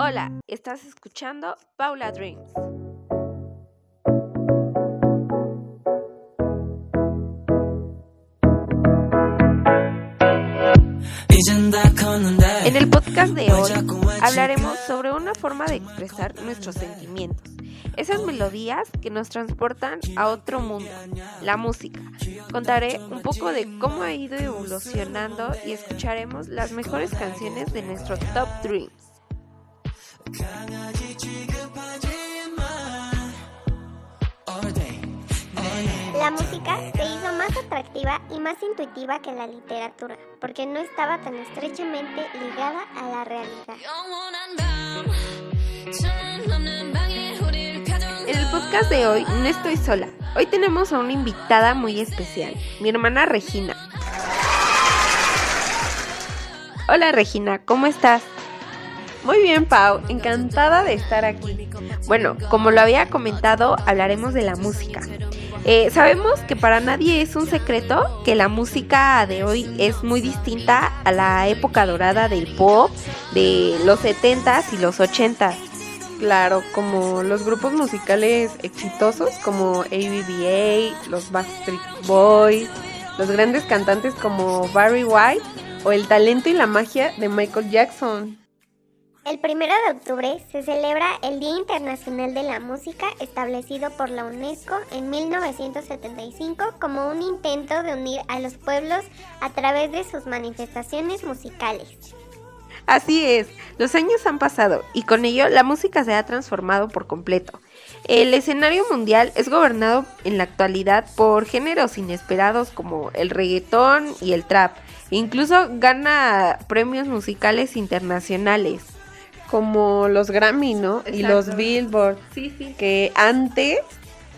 Hola, estás escuchando Paula Dreams. Podcast de hoy hablaremos sobre una forma de expresar nuestros sentimientos, esas melodías que nos transportan a otro mundo, la música. Contaré un poco de cómo ha ido evolucionando y escucharemos las mejores canciones de nuestro Top Dreams. La música atractiva y más intuitiva que la literatura, porque no estaba tan estrechamente ligada a la realidad. En el podcast de hoy no estoy sola. Hoy tenemos a una invitada muy especial, mi hermana Regina. Hola Regina, ¿cómo estás? Muy bien, Pau, encantada de estar aquí. Bueno, como lo había comentado, hablaremos de la música. Eh, sabemos que para nadie es un secreto que la música de hoy es muy distinta a la época dorada del pop de los 70s y los 80s. Claro, como los grupos musicales exitosos como ABBA, los Backstreet Boys, los grandes cantantes como Barry White o el talento y la magia de Michael Jackson. El 1 de octubre se celebra el Día Internacional de la Música establecido por la UNESCO en 1975 como un intento de unir a los pueblos a través de sus manifestaciones musicales. Así es, los años han pasado y con ello la música se ha transformado por completo. El escenario mundial es gobernado en la actualidad por géneros inesperados como el reggaetón y el trap. Incluso gana premios musicales internacionales como los Grammy, ¿no? Y los Billboard. Sí, sí. Que antes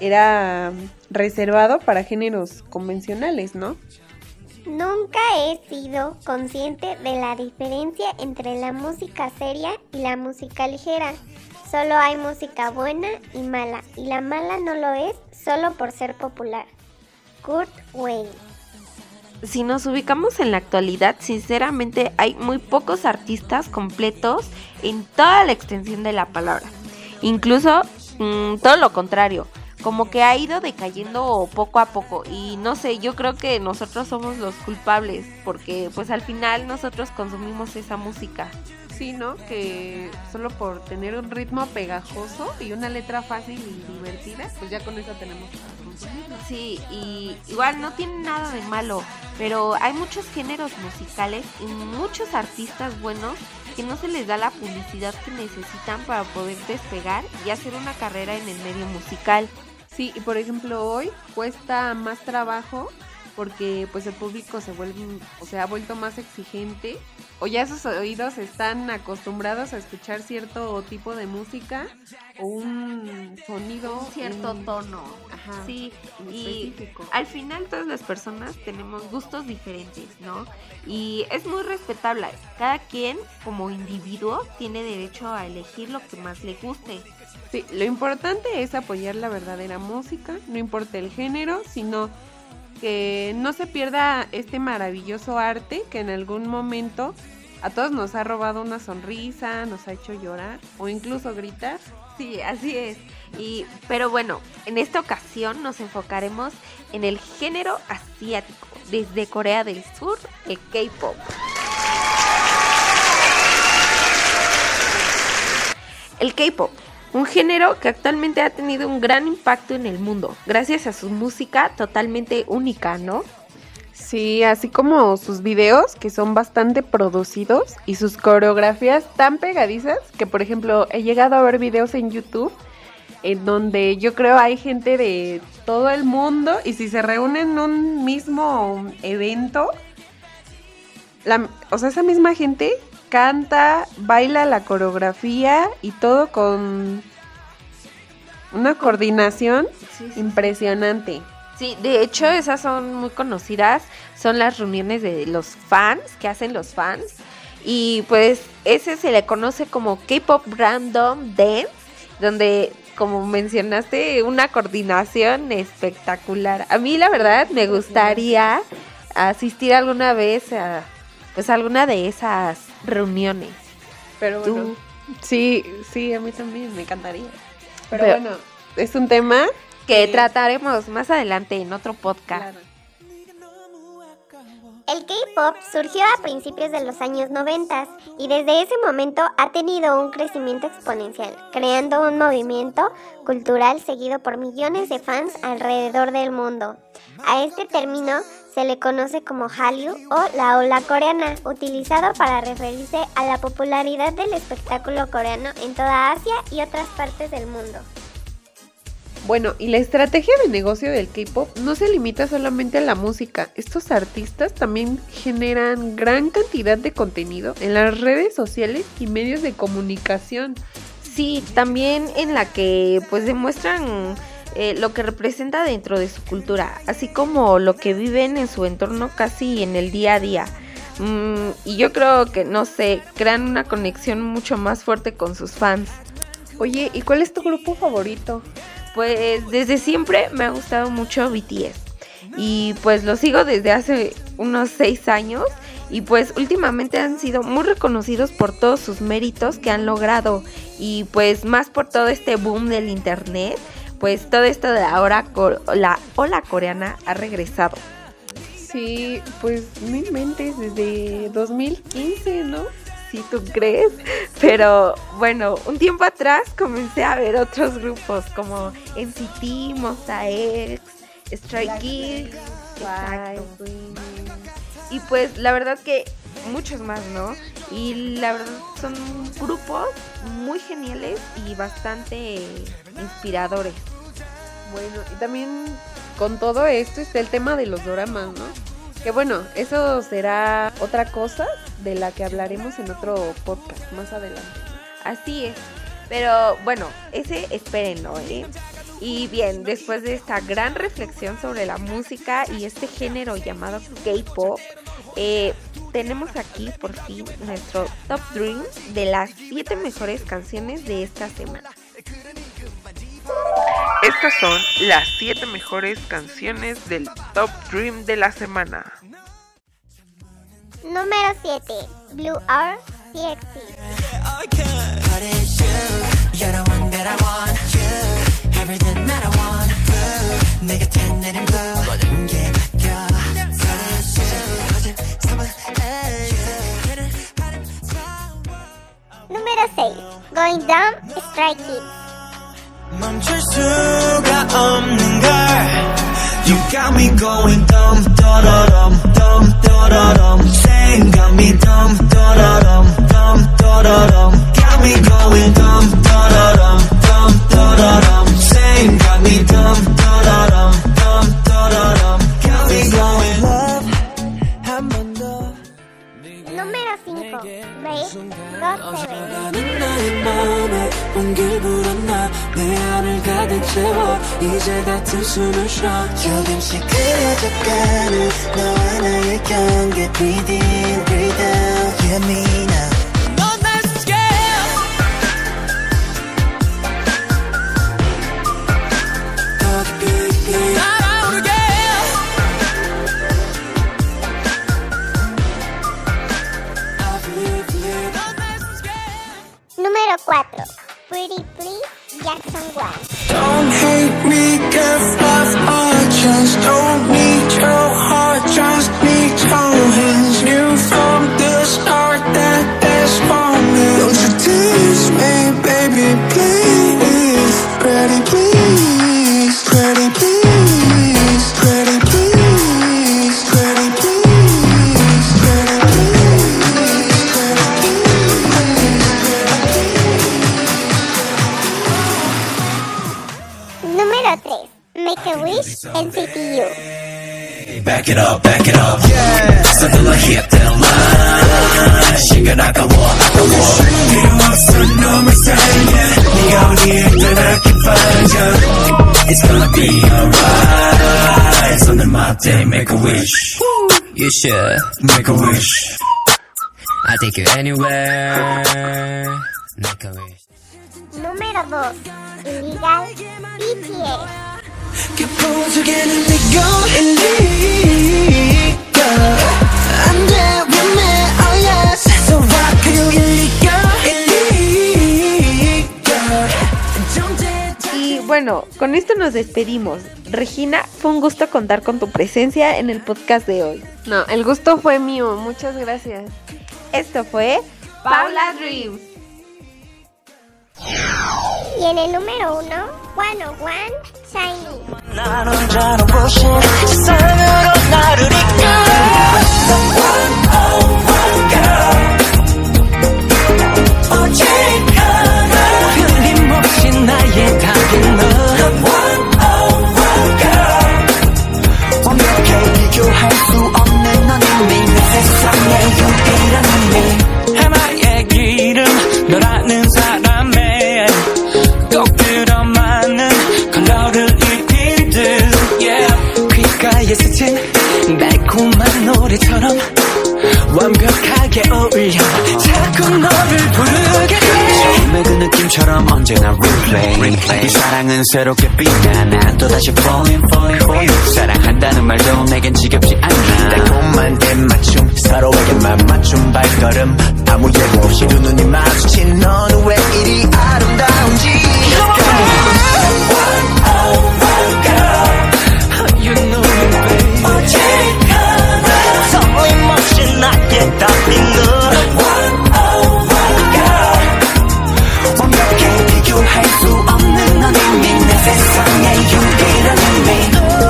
era reservado para géneros convencionales, ¿no? Nunca he sido consciente de la diferencia entre la música seria y la música ligera. Solo hay música buena y mala, y la mala no lo es solo por ser popular. Kurt Wayne si nos ubicamos en la actualidad, sinceramente hay muy pocos artistas completos en toda la extensión de la palabra. Incluso mm, todo lo contrario, como que ha ido decayendo poco a poco y no sé, yo creo que nosotros somos los culpables porque pues al final nosotros consumimos esa música. Sí, ¿no? Que solo por tener un ritmo pegajoso y una letra fácil y divertida, pues ya con eso tenemos Sí, y igual no tiene nada de malo, pero hay muchos géneros musicales y muchos artistas buenos que no se les da la publicidad que necesitan para poder despegar y hacer una carrera en el medio musical. Sí, y por ejemplo hoy cuesta más trabajo porque pues el público se vuelve, o sea, ha vuelto más exigente o ya sus oídos están acostumbrados a escuchar cierto tipo de música o un sonido, un cierto tono. Ajá, sí, y al final todas las personas tenemos gustos diferentes, ¿no? Y es muy respetable. Cada quien como individuo tiene derecho a elegir lo que más le guste. Sí, lo importante es apoyar la verdadera música, no importa el género, sino que no se pierda este maravilloso arte que en algún momento a todos nos ha robado una sonrisa, nos ha hecho llorar o incluso gritar. Sí, así es. Y, pero bueno, en esta ocasión nos enfocaremos en el género asiático, desde Corea del Sur, el K-Pop. El K-Pop un género que actualmente ha tenido un gran impacto en el mundo, gracias a su música totalmente única, ¿no? Sí, así como sus videos que son bastante producidos y sus coreografías tan pegadizas que por ejemplo he llegado a ver videos en YouTube en donde yo creo hay gente de todo el mundo y si se reúnen en un mismo evento, o sea, esa misma gente canta, baila la coreografía y todo con una coordinación impresionante. Sí, de hecho esas son muy conocidas, son las reuniones de los fans, que hacen los fans. Y pues ese se le conoce como K-Pop Random Dance, donde como mencionaste, una coordinación espectacular. A mí la verdad me gustaría asistir alguna vez a pues alguna de esas reuniones. Pero Tú- bueno, sí, sí, a mí también me encantaría. Pero, Pero- bueno, es un tema Que Sí. trataremos más adelante en otro podcast. Claro. El K-pop surgió a principios de los años 90 y desde ese momento ha tenido un crecimiento exponencial, creando un movimiento cultural seguido por millones de fans alrededor del mundo. A este término se le conoce como Hallyu o la ola coreana, utilizado para referirse a la popularidad del espectáculo coreano en toda Asia y otras partes del mundo. Bueno, y la estrategia de negocio del K-pop no se limita solamente a la música. Estos artistas también generan gran cantidad de contenido en las redes sociales y medios de comunicación. Sí, también en la que pues demuestran eh, lo que representa dentro de su cultura, así como lo que viven en su entorno casi en el día a día. Mm, y yo creo que, no sé, crean una conexión mucho más fuerte con sus fans. Oye, ¿y cuál es tu grupo favorito? Pues desde siempre me ha gustado mucho BTS. Y pues lo sigo desde hace unos seis años. Y pues últimamente han sido muy reconocidos por todos sus méritos que han logrado. Y pues más por todo este boom del internet. Pues todo esto de ahora la ola coreana ha regresado. Sí, pues no inventes desde 2015, ¿no? Si tú crees. Pero bueno, un tiempo atrás comencé a ver otros grupos como NCT, Monsta X, Stray Kids. Y pues la verdad que muchos más, ¿no? Y la verdad son grupos muy geniales y bastante inspiradores. Bueno, y también con todo esto está el tema de los doramas, ¿no? Que bueno, eso será otra cosa de la que hablaremos en otro podcast más adelante. Así es. Pero bueno, ese espérenlo, ¿eh? Y bien, después de esta gran reflexión sobre la música y este género llamado K-pop, eh, tenemos aquí por fin nuestro Top Dream de las 7 mejores canciones de esta semana. Estas son las 7 mejores canciones del Top Dream de la semana. Número 7. Blue R. Número 6. Going Down Strike Kids. 멈출 수가 없는 걸. You got me going dumb, dum dumb, dum 생각이 dumb, dum dumb, dum Got me going dumb, dum dumb, dum 생각이 dumb, dum dumb, dum Got me going love 한번 더. Número 5. Brave God Seven. 나는 나의 맘에 가득 채워 이제 같은 숨을 쉬어 조금씩 그려져가는 너와 나의 경계 Breathe in, breathe out Yeah, it up, back it up. Yeah. Something like hit that line. 시간 아까워, 아까워. 필요 없어, 너무 사랑해. 네가 어디에 있든 I can find you. It's gonna be alright. 손을 맞대, make a wish. You should. Make a wish. I'll take you anywhere. Make a wish. Número 2. Illegal BTS. Y bueno, con esto nos despedimos. Regina, fue un gusto contar con tu presencia en el podcast de hoy. No, el gusto fue mío, muchas gracias. Esto fue Paula Dreams. Y en el número uno, One on One, Shiny. 너라는 내게 어울려 자꾸 너를 부르게 처음에 그 느낌처럼 언제나 replay. 이 사랑은 새롭게 빛나 난 또다시 falling falling for you 사랑한다는 말도 내겐 지겹지 않아. 藏在勇敢的秘密。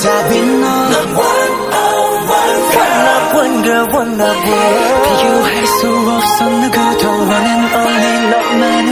Sabino The one oh one girl One girl, one girl 비교할 수 없어 누구도 one and only 너만의